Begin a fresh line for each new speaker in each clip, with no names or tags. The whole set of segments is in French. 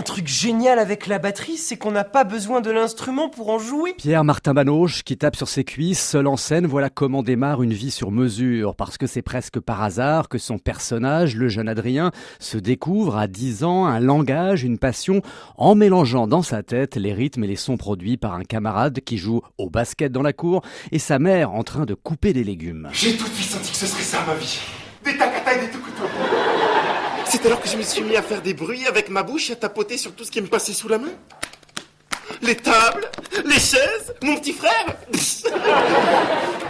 Un truc génial avec la batterie, c'est qu'on n'a pas besoin de l'instrument pour en jouer.
Pierre-Martin Banoche, qui tape sur ses cuisses, seul en scène, voilà comment démarre une vie sur mesure. Parce que c'est presque par hasard que son personnage, le jeune Adrien, se découvre à 10 ans un langage, une passion, en mélangeant dans sa tête les rythmes et les sons produits par un camarade qui joue au basket dans la cour et sa mère en train de couper des légumes.
J'ai tout de suite senti que ce serait ça ma vie. Des tacata et des tout couteaux. C'est alors que je me suis mis à faire des bruits avec ma bouche et à tapoter sur tout ce qui me passait sous la main. Les tables, les chaises, mon petit frère.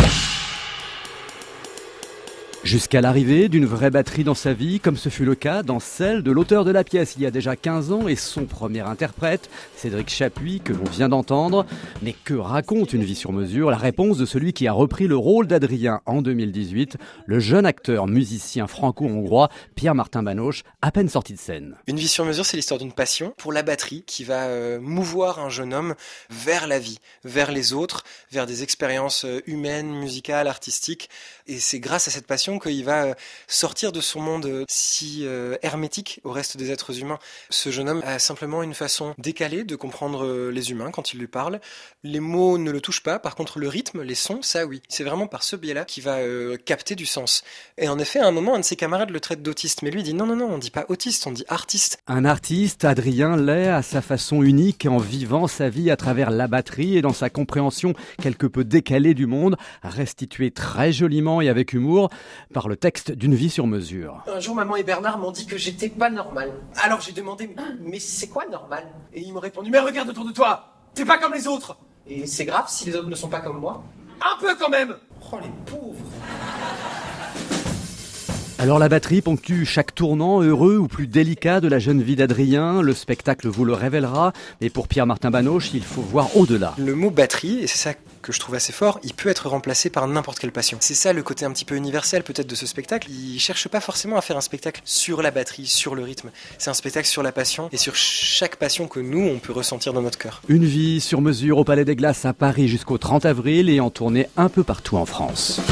Jusqu'à l'arrivée d'une vraie batterie dans sa vie, comme ce fut le cas dans celle de l'auteur de la pièce il y a déjà 15 ans et son premier interprète, Cédric Chapuis, que l'on vient d'entendre. Mais que raconte une vie sur mesure? La réponse de celui qui a repris le rôle d'Adrien en 2018, le jeune acteur musicien franco-hongrois Pierre-Martin Banoche, à peine sorti de scène.
Une vie sur mesure, c'est l'histoire d'une passion pour la batterie qui va euh, mouvoir un jeune homme vers la vie, vers les autres, vers des expériences euh, humaines, musicales, artistiques. Et c'est grâce à cette passion qu'il va euh, sortir de son monde euh, si euh, hermétique au reste des êtres humains. Ce jeune homme a simplement une façon décalée de comprendre les humains quand il lui parle. Les mots ne le touchent pas, par contre le rythme, les sons, ça oui. C'est vraiment par ce biais-là qu'il va capter du sens. Et en effet, à un moment, un de ses camarades le traite d'autiste, mais lui dit non, non, non, on dit pas autiste, on dit artiste.
Un artiste, Adrien l'est à sa façon unique en vivant sa vie à travers la batterie et dans sa compréhension quelque peu décalée du monde, restituée très joliment et avec humour par le texte d'une vie sur mesure.
Un jour, maman et Bernard m'ont dit que j'étais pas normal. Alors j'ai demandé, mais c'est quoi normal? Et ils m'ont répondu, mais regarde autour de toi, t'es pas comme les autres. Et c'est grave si les autres ne sont pas comme moi Un peu quand même Oh les
alors la batterie ponctue chaque tournant heureux ou plus délicat de la jeune vie d'Adrien. Le spectacle vous le révélera. Mais pour Pierre-Martin Banoche, il faut voir au-delà.
Le mot batterie, et c'est ça que je trouve assez fort, il peut être remplacé par n'importe quelle passion. C'est ça le côté un petit peu universel peut-être de ce spectacle. Il cherche pas forcément à faire un spectacle sur la batterie, sur le rythme. C'est un spectacle sur la passion et sur chaque passion que nous, on peut ressentir dans notre cœur.
Une vie sur mesure au Palais des Glaces à Paris jusqu'au 30 avril et en tournée un peu partout en France.